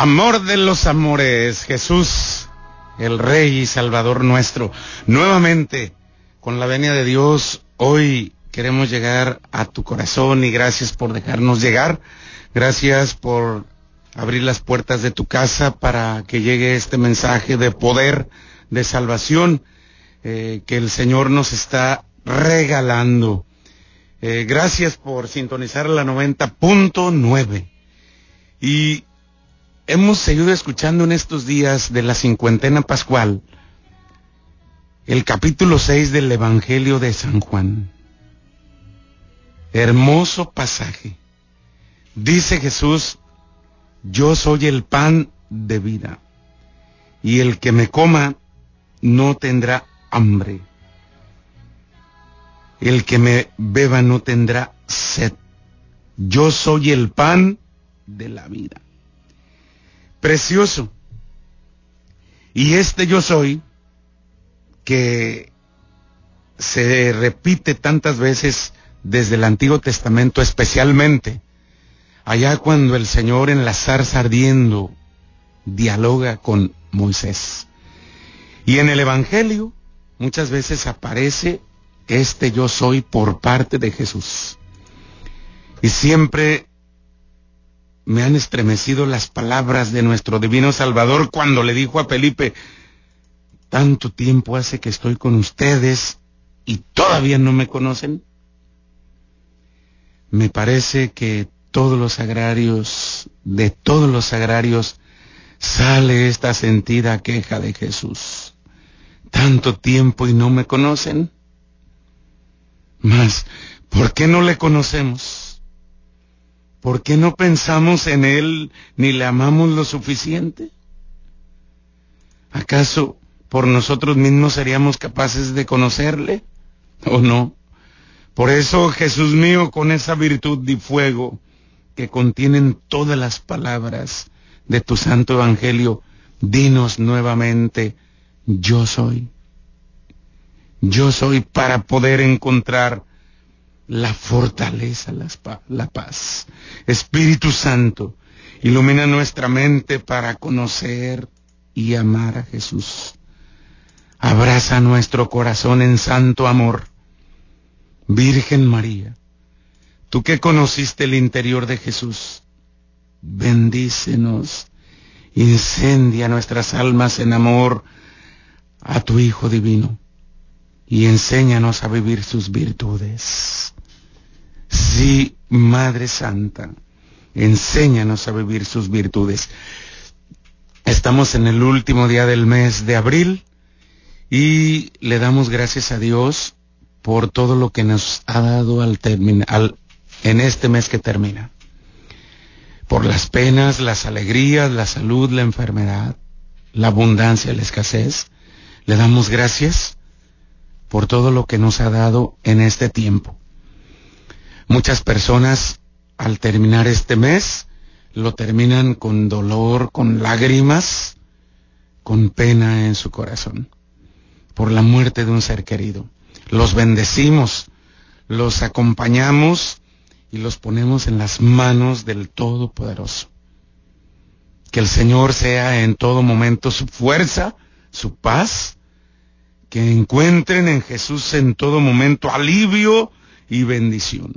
Amor de los amores, Jesús, el Rey y Salvador nuestro. Nuevamente, con la venia de Dios, hoy queremos llegar a tu corazón y gracias por dejarnos llegar. Gracias por abrir las puertas de tu casa para que llegue este mensaje de poder, de salvación, eh, que el Señor nos está regalando. Eh, gracias por sintonizar la 90.9. Y hemos seguido escuchando en estos días de la cincuentena pascual el capítulo 6 del Evangelio de San Juan. Hermoso pasaje. Dice Jesús, yo soy el pan de vida, y el que me coma no tendrá hambre. El que me beba no tendrá sed. Yo soy el pan de la vida precioso. Y este yo soy, que se repite tantas veces desde el Antiguo Testamento, especialmente allá cuando el Señor en la zarza ardiendo dialoga con Moisés. Y en el Evangelio muchas veces aparece este yo soy por parte de Jesús. Y siempre me han estremecido las palabras de nuestro divino Salvador cuando le dijo a Felipe, tanto tiempo hace que estoy con ustedes y todavía no me conocen. Me parece que todos los agrarios, de todos los agrarios, sale esta sentida queja de Jesús. Tanto tiempo y no me conocen. Mas, ¿por qué no le conocemos? ¿Por qué no pensamos en Él ni le amamos lo suficiente? ¿Acaso por nosotros mismos seríamos capaces de conocerle? ¿O no? Por eso, Jesús mío, con esa virtud de fuego que contienen todas las palabras de tu santo evangelio, dinos nuevamente, yo soy. Yo soy para poder encontrar la fortaleza, la paz. Espíritu Santo, ilumina nuestra mente para conocer y amar a Jesús. Abraza nuestro corazón en santo amor. Virgen María, tú que conociste el interior de Jesús, bendícenos, incendia nuestras almas en amor a tu Hijo Divino y enséñanos a vivir sus virtudes. Sí, Madre Santa, enséñanos a vivir sus virtudes. Estamos en el último día del mes de abril y le damos gracias a Dios por todo lo que nos ha dado al en este mes que termina. Por las penas, las alegrías, la salud, la enfermedad, la abundancia, la escasez. Le damos gracias por todo lo que nos ha dado en este tiempo. Muchas personas al terminar este mes lo terminan con dolor, con lágrimas, con pena en su corazón por la muerte de un ser querido. Los bendecimos, los acompañamos y los ponemos en las manos del Todopoderoso. Que el Señor sea en todo momento su fuerza, su paz, que encuentren en Jesús en todo momento alivio y bendición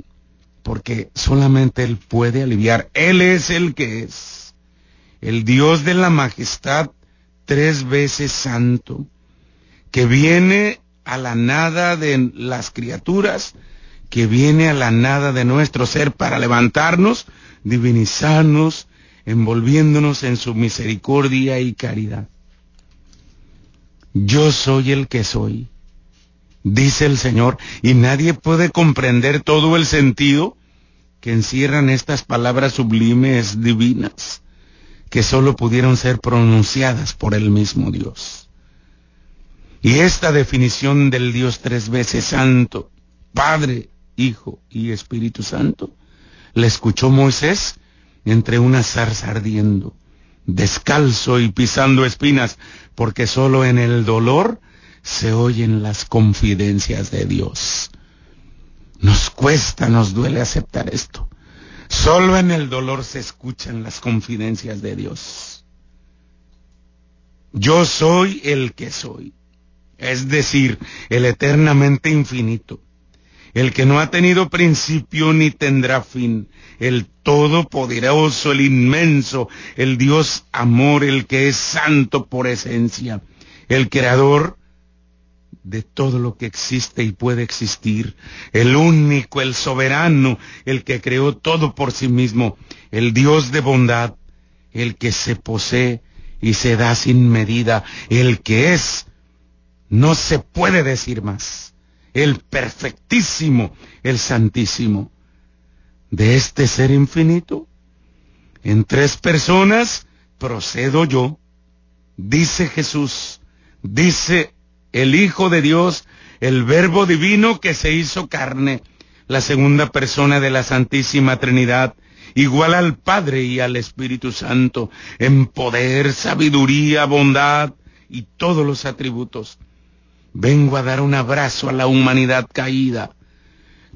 porque solamente Él puede aliviar. Él es el que es, el Dios de la majestad, tres veces santo, que viene a la nada de las criaturas, que viene a la nada de nuestro ser para levantarnos, divinizarnos, envolviéndonos en su misericordia y caridad. Yo soy el que soy dice el Señor, y nadie puede comprender todo el sentido que encierran estas palabras sublimes divinas, que sólo pudieron ser pronunciadas por el mismo Dios. Y esta definición del Dios tres veces santo, Padre, Hijo y Espíritu Santo, la escuchó Moisés entre una zarza ardiendo, descalzo y pisando espinas, porque sólo en el dolor se oyen las confidencias de Dios. Nos cuesta, nos duele aceptar esto. Solo en el dolor se escuchan las confidencias de Dios. Yo soy el que soy, es decir, el eternamente infinito, el que no ha tenido principio ni tendrá fin, el todopoderoso, el inmenso, el Dios amor, el que es santo por esencia, el creador de todo lo que existe y puede existir, el único, el soberano, el que creó todo por sí mismo, el Dios de bondad, el que se posee y se da sin medida, el que es, no se puede decir más, el perfectísimo, el santísimo. De este ser infinito, en tres personas procedo yo, dice Jesús, dice el Hijo de Dios, el Verbo Divino que se hizo carne, la segunda persona de la Santísima Trinidad, igual al Padre y al Espíritu Santo, en poder, sabiduría, bondad y todos los atributos. Vengo a dar un abrazo a la humanidad caída,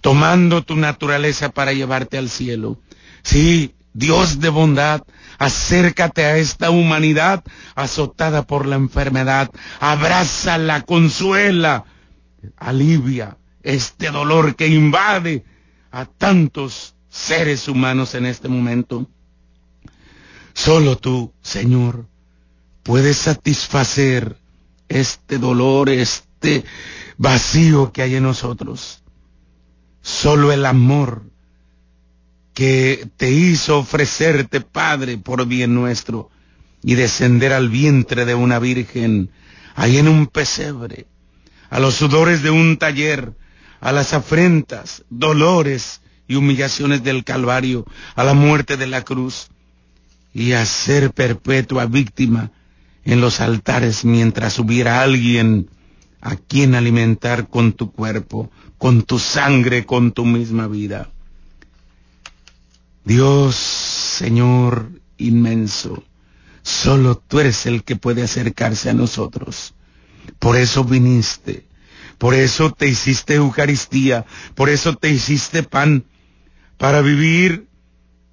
tomando tu naturaleza para llevarte al cielo. Sí, Dios de bondad, acércate a esta humanidad azotada por la enfermedad, abrázala, consuela, alivia este dolor que invade a tantos seres humanos en este momento. Solo tú, Señor, puedes satisfacer este dolor, este vacío que hay en nosotros. Solo el amor que te hizo ofrecerte, Padre, por bien nuestro, y descender al vientre de una virgen, ahí en un pesebre, a los sudores de un taller, a las afrentas, dolores, y humillaciones del Calvario, a la muerte de la cruz, y a ser perpetua víctima en los altares mientras hubiera alguien a quien alimentar con tu cuerpo, con tu sangre, con tu misma vida. Dios, Señor inmenso, solo tú eres el que puede acercarse a nosotros. Por eso viniste, por eso te hiciste Eucaristía, por eso te hiciste pan, para vivir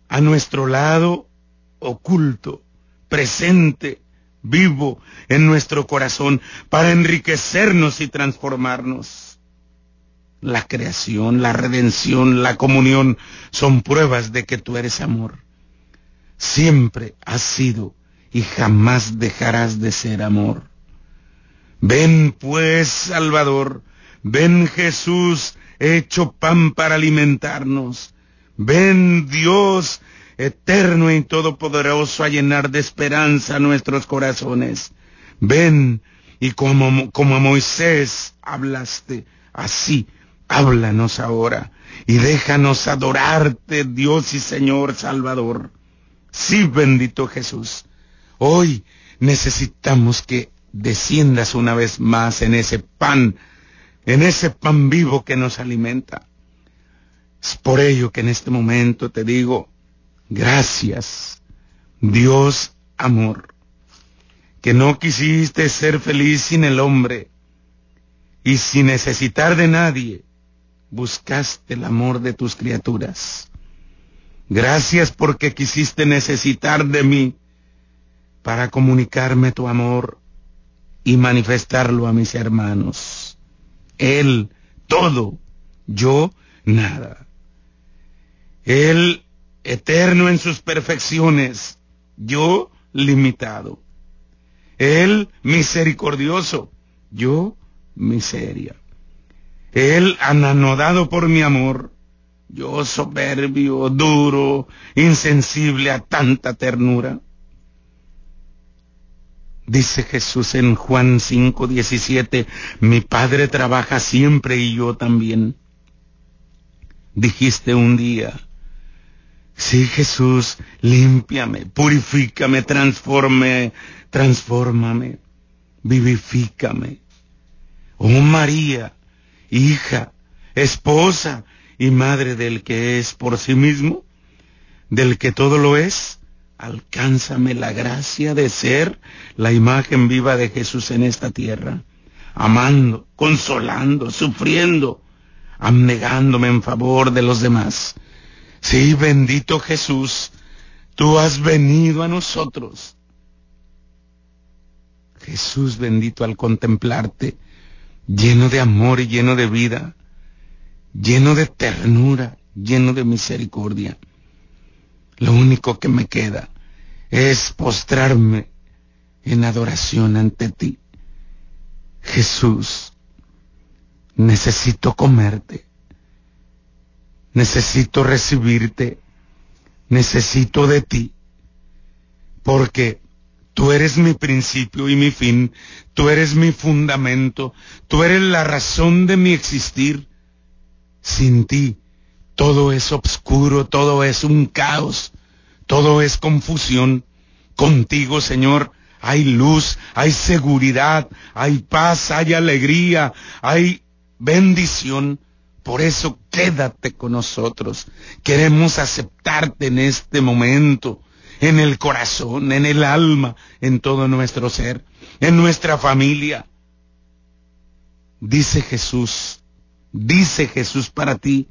a nuestro lado oculto, presente, vivo en nuestro corazón, para enriquecernos y transformarnos. La creación, la redención, la comunión son pruebas de que tú eres amor. Siempre has sido y jamás dejarás de ser amor. Ven pues, Salvador, ven Jesús, hecho pan para alimentarnos. Ven Dios eterno y todopoderoso a llenar de esperanza nuestros corazones. Ven y como, como a Moisés hablaste, así háblanos ahora y déjanos adorarte, Dios y Señor Salvador. Sí, bendito Jesús. Hoy necesitamos que desciendas una vez más en ese pan, en ese pan vivo que nos alimenta. Es por ello que en este momento te digo, gracias, Dios amor, que no quisiste ser feliz sin el hombre y sin necesitar de nadie, buscaste el amor de tus criaturas. Gracias porque quisiste necesitar de mí para comunicarme tu amor y manifestarlo a mis hermanos. Él, todo, yo, nada. Él eterno en sus perfecciones, yo limitado. Él misericordioso, yo miseria. Él ananodado por mi amor, yo soberbio, duro, insensible a tanta ternura. Dice Jesús en Juan 5, 17, mi Padre trabaja siempre y yo también. Dijiste un día, Sí, Jesús, límpiame, purifícame, transforme, transfórmame, vivifícame. Oh María, hija, esposa y madre del que es por sí mismo, del que todo lo es, alcánzame la gracia de ser la imagen viva de Jesús en esta tierra, amando, consolando, sufriendo, abnegándome en favor de los demás Sí, bendito Jesús, tú has venido a nosotros. Jesús bendito al contemplarte, lleno de amor y lleno de vida, lleno de ternura, lleno de misericordia. Lo único que me queda es postrarme en adoración ante ti. Jesús, necesito comerte, necesito recibirte, necesito de ti, porque tú eres mi principio y mi fin, tú eres mi fundamento, tú eres la razón de mi existir. Sin ti, todo es obscuro, todo es un caos, todo es confusión. Contigo, Señor, hay luz, hay seguridad, hay paz, hay alegría, hay bendición. Por eso quédate con nosotros. Queremos aceptarte en este momento, en el corazón, en el alma, en todo nuestro ser, en nuestra familia. Dice Jesús, dice Jesús para ti,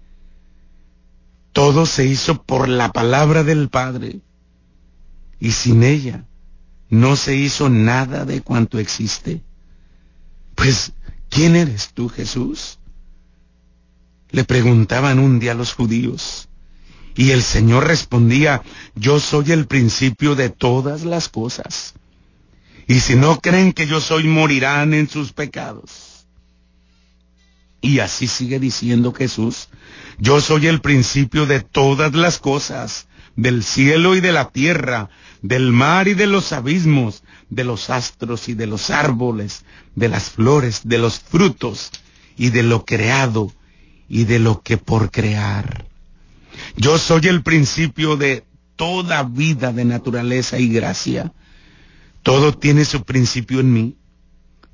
todo se hizo por la palabra del Padre y sin ella no se hizo nada de cuanto existe. Pues, ¿quién eres tú, Jesús? Le preguntaban un día los judíos. Y el Señor respondía, yo soy el principio de todas las cosas. Y si no creen que yo soy, morirán en sus pecados. Y así sigue diciendo Jesús, yo soy el principio de todas las cosas, del cielo y de la tierra, del mar y de los abismos, de los astros y de los árboles, de las flores, de los frutos y de lo creado y de lo que por crear. Yo soy el principio de toda vida de naturaleza y gracia. Todo tiene su principio en mí.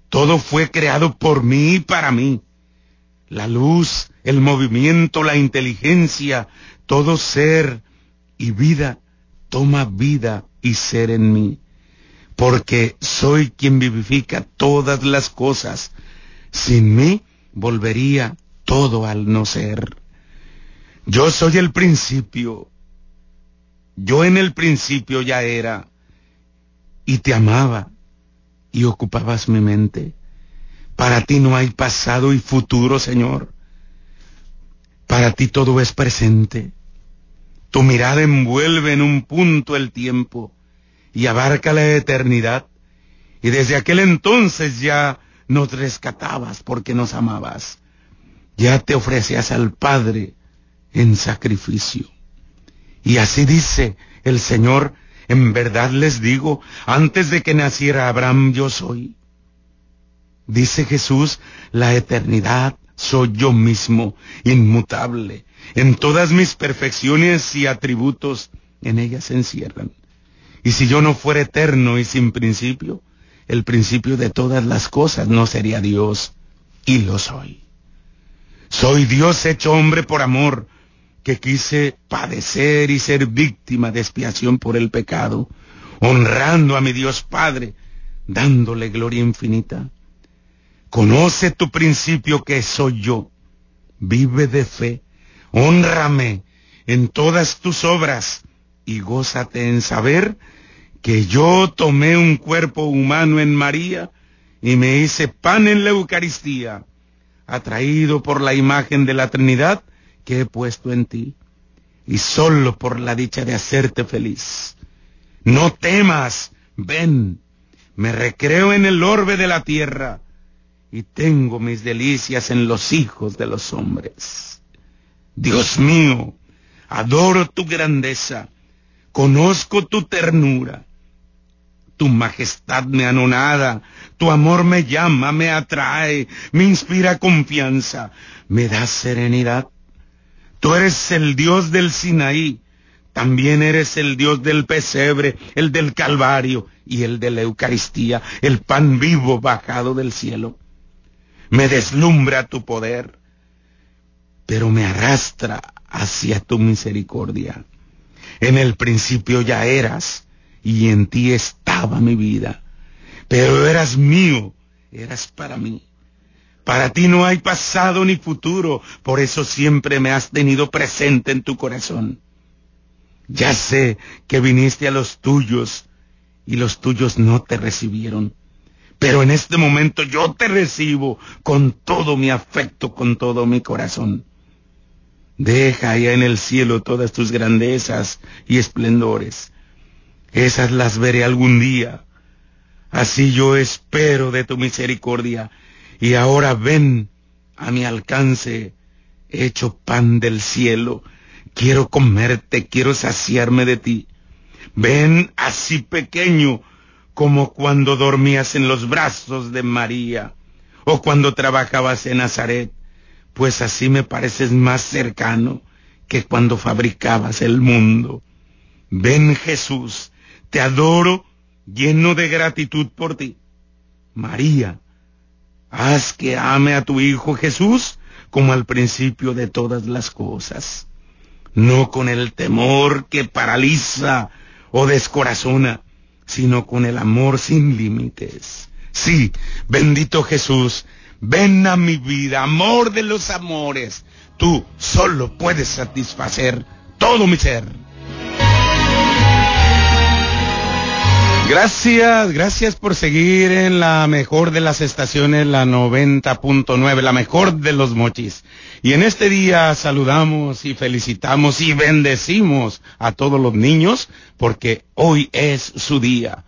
Todo fue creado por mí y para mí. La luz, el movimiento, la inteligencia, todo ser y vida toma vida y ser en mí, porque soy quien vivifica todas las cosas. Sin mí volvería todo al no ser. Yo soy el principio. Yo en el principio ya era y te amaba y ocupabas mi mente. Para ti no hay pasado y futuro, Señor. Para ti todo es presente. Tu mirada envuelve en un punto el tiempo y abarca la eternidad. Y desde aquel entonces ya nos rescatabas porque nos amabas. Ya te ofrecías al Padre en sacrificio. Y así dice el Señor, en verdad les digo, antes de que naciera Abraham yo soy. Dice Jesús, la eternidad soy yo mismo, inmutable. En todas mis perfecciones y atributos en ellas se encierran. Y si yo no fuera eterno y sin principio, el principio de todas las cosas no sería Dios, y lo soy. Soy Dios hecho hombre por amor, que quise padecer y ser víctima de expiación por el pecado, honrando a mi Dios Padre, dándole gloria infinita. Conoce tu principio que soy yo. Vive de fe. Honrame en todas tus obras y gózate en saber que yo tomé un cuerpo humano en María y me hice pan en la Eucaristía, atraído por la imagen de la Trinidad que he puesto en ti, y solo por la dicha de hacerte feliz. No temas, ven, me recreo en el orbe de la tierra, y tengo mis delicias en los hijos de los hombres. Dios mío, adoro tu grandeza, conozco tu ternura, tu majestad me anonada, tu amor me llama, me atrae, me inspira confianza, me da serenidad. Tú eres el Dios del Sinaí, también eres el Dios del pesebre, el del Calvario y el de la Eucaristía, el pan vivo bajado del cielo me deslumbra tu poder, pero me arrastra hacia tu misericordia. En el principio ya eras y en ti estaba mi vida, pero eras mío, eras para mí. Para ti no hay pasado ni futuro, por eso siempre me has tenido presente en tu corazón. Ya sé que viniste a los tuyos y los tuyos no te recibieron pero en este momento yo te recibo con todo mi afecto, con todo mi corazón. Deja allá en el cielo todas tus grandezas y esplendores. Esas las veré algún día. Así yo espero de tu misericordia. Y ahora ven a mi alcance, hecho pan del cielo. Quiero comerte, quiero saciarme de ti. Ven así pequeño como cuando dormías en los brazos de María o cuando trabajabas en Nazaret, pues así me pareces más cercano que cuando fabricabas el mundo. Ven Jesús, te adoro lleno de gratitud por ti. María, haz que ame a tu Hijo Jesús como al principio de todas las cosas, no con el temor que paraliza o descorazona, sino con el amor sin límites. Sí, bendito Jesús, ven a mi vida, amor de los amores. Tú solo puedes satisfacer todo mi ser. Gracias, gracias por seguir en la mejor de las estaciones, la 90.9, la mejor de los mochis. Y en este día saludamos y felicitamos y bendecimos a todos los niños porque hoy es su día.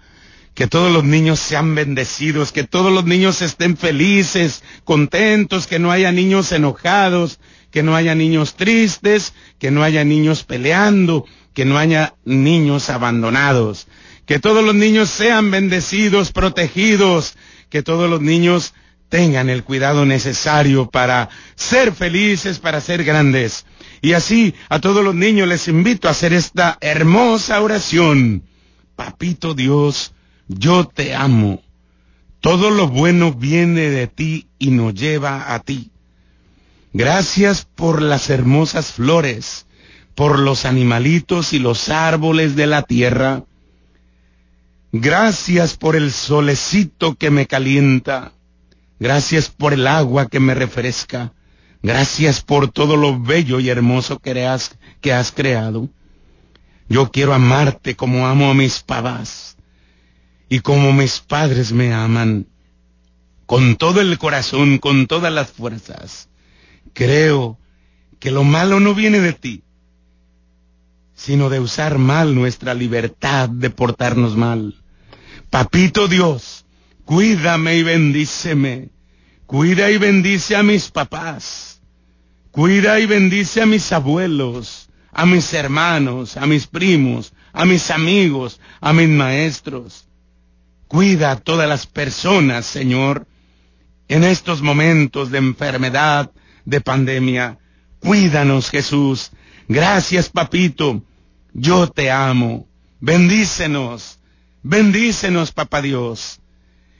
Que todos los niños sean bendecidos, que todos los niños estén felices, contentos, que no haya niños enojados, que no haya niños tristes, que no haya niños peleando, que no haya niños abandonados que todos los niños sean bendecidos, protegidos, que todos los niños tengan el cuidado necesario para ser felices, para ser grandes. Y así a todos los niños les invito a hacer esta hermosa oración. Papito Dios, yo te amo. Todo lo bueno viene de ti y nos lleva a ti. Gracias por las hermosas flores, por los animalitos y los árboles de la tierra, Gracias por el solecito que me calienta. Gracias por el agua que me refresca. Gracias por todo lo bello y hermoso que has, que has creado. Yo quiero amarte como amo a mis papás y como mis padres me aman. Con todo el corazón, con todas las fuerzas. Creo que lo malo no viene de ti, sino de usar mal nuestra libertad de portarnos mal. Papito Dios, cuídame y bendíceme. Cuida y bendice a mis papás. Cuida y bendice a mis abuelos, a mis hermanos, a mis primos, a mis amigos, a mis maestros. Cuida a todas las personas, Señor, en estos momentos de enfermedad, de pandemia. Cuídanos, Jesús. Gracias, papito. Yo te amo. Bendícenos. Bendícenos, papá Dios.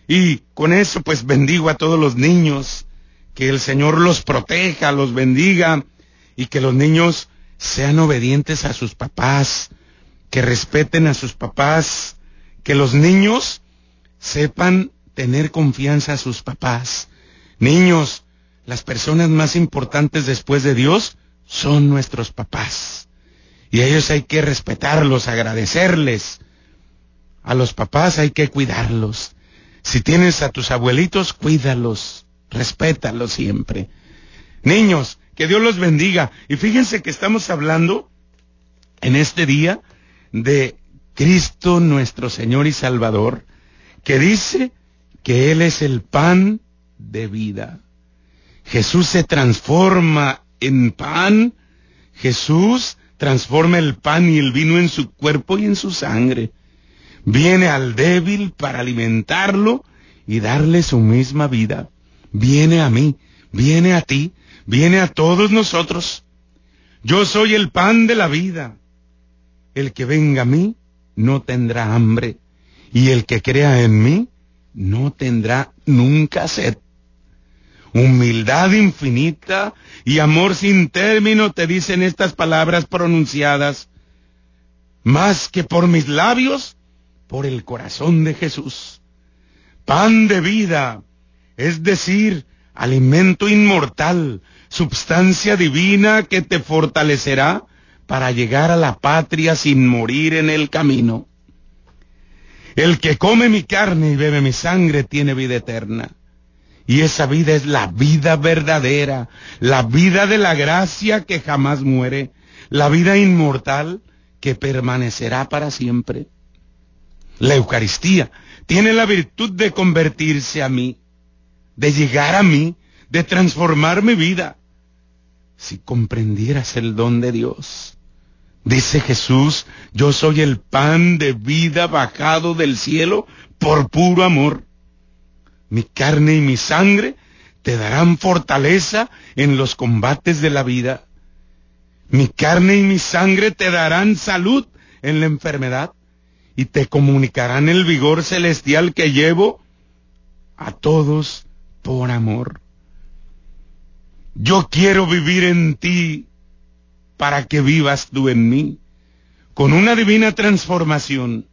Y con eso pues bendigo a todos los niños, que el Señor los proteja, los bendiga y que los niños sean obedientes a sus papás, que respeten a sus papás, que los niños sepan tener confianza a sus papás. Niños, las personas más importantes después de Dios son nuestros papás. Y a ellos hay que respetarlos, agradecerles, a los papás hay que cuidarlos. Si tienes a tus abuelitos, cuídalos, respétalos siempre. Niños, que Dios los bendiga. Y fíjense que estamos hablando en este día de Cristo nuestro Señor y Salvador, que dice que Él es el pan de vida. Jesús se transforma en pan. Jesús transforma el pan y el vino en su cuerpo y en su sangre viene al débil para alimentarlo y darle su misma vida. Viene a mí, viene a ti, viene a todos nosotros. Yo soy el pan de la vida. El que venga a mí no tendrá hambre, y el que crea en mí no tendrá nunca sed. Humildad infinita y amor sin término te dicen estas palabras pronunciadas. Más que por mis labios, por el corazón de Jesús. Pan de vida, es decir, alimento inmortal, substancia divina que te fortalecerá para llegar a la patria sin morir en el camino. El que come mi carne y bebe mi sangre tiene vida eterna. Y esa vida es la vida verdadera, la vida de la gracia que jamás muere, la vida inmortal que permanecerá para siempre. La Eucaristía tiene la virtud de convertirse a mí, de llegar a mí, de transformar mi vida. Si comprendieras el don de Dios, dice Jesús, yo soy el pan de vida bajado del cielo por puro amor. Mi carne y mi sangre te darán fortaleza en los combates de la vida. Mi carne y mi sangre te darán salud en la enfermedad y te comunicarán el vigor celestial que llevo a todos por amor. Yo quiero vivir en ti para que vivas tú en mí. Con una divina transformación,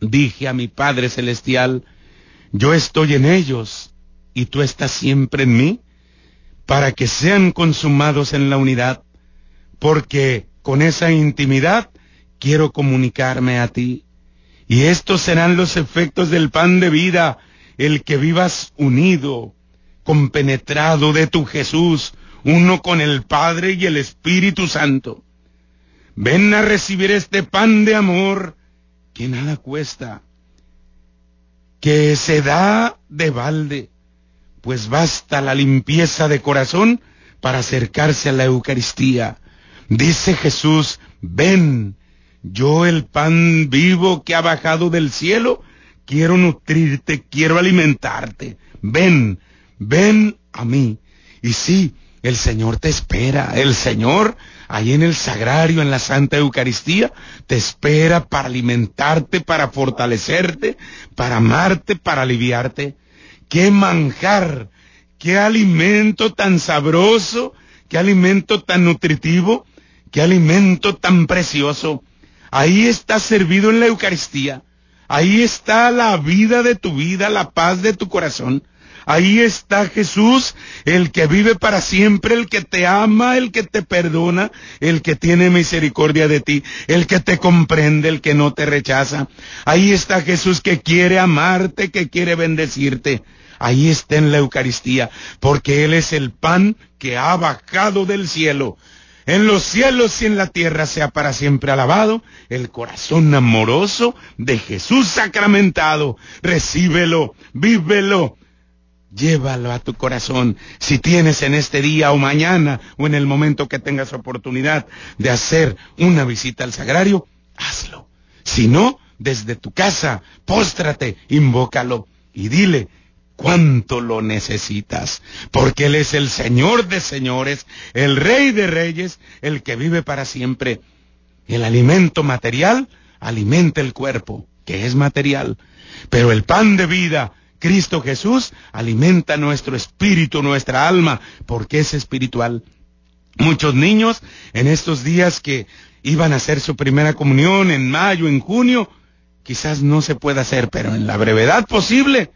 dije a mi Padre Celestial, yo estoy en ellos y tú estás siempre en mí, para que sean consumados en la unidad, porque con esa intimidad quiero comunicarme a ti. Y estos serán los efectos del pan de vida, el que vivas unido, compenetrado de tu Jesús, uno con el Padre y el Espíritu Santo. Ven a recibir este pan de amor que nada cuesta, que se da de balde, pues basta la limpieza de corazón para acercarse a la Eucaristía. Dice Jesús, ven, yo el pan vivo que ha bajado del cielo, quiero nutrirte, quiero alimentarte. Ven, ven a mí. Y sí, el Señor te espera. El Señor, ahí en el sagrario, en la Santa Eucaristía, te espera para alimentarte, para fortalecerte, para amarte, para aliviarte. Qué manjar, qué alimento tan sabroso, qué alimento tan nutritivo, qué alimento tan precioso. Ahí está servido en la Eucaristía. Ahí está la vida de tu vida, la paz de tu corazón. Ahí está Jesús, el que vive para siempre, el que te ama, el que te perdona, el que tiene misericordia de ti, el que te comprende, el que no te rechaza. Ahí está Jesús que quiere amarte, que quiere bendecirte. Ahí está en la Eucaristía, porque Él es el pan que ha bajado del cielo. En los cielos y en la tierra sea para siempre alabado el corazón amoroso de Jesús sacramentado. Recíbelo, vívelo, Llévalo a tu corazón. Si tienes en este día o mañana o en el momento que tengas oportunidad de hacer una visita al sagrario, hazlo. Si no, desde tu casa, póstrate, invócalo y dile cuánto lo necesitas. Porque Él es el Señor de señores, el Rey de reyes, el que vive para siempre. El alimento material alimenta el cuerpo, que es material. Pero el pan de vida, Cristo Jesús alimenta nuestro espíritu, nuestra alma, porque es espiritual. Muchos niños en estos días que iban a hacer su primera comunión en mayo, en junio, quizás no se pueda hacer, pero en la brevedad posible,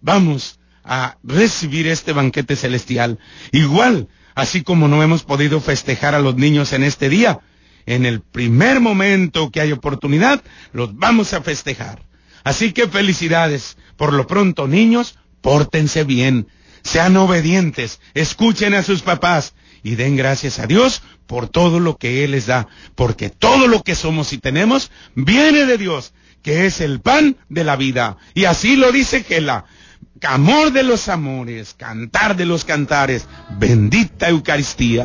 vamos a recibir este banquete celestial. Igual, así como no hemos podido festejar a los niños en este día, en el primer momento que hay oportunidad, los vamos a festejar. Así que felicidades. Por lo pronto, niños, pórtense bien, sean obedientes, escuchen a sus papás y den gracias a Dios por todo lo que Él les da, porque todo lo que somos y tenemos viene de Dios, que es el pan de la vida. Y así lo dice Gela. Amor de los amores, cantar de los cantares, bendita Eucaristía.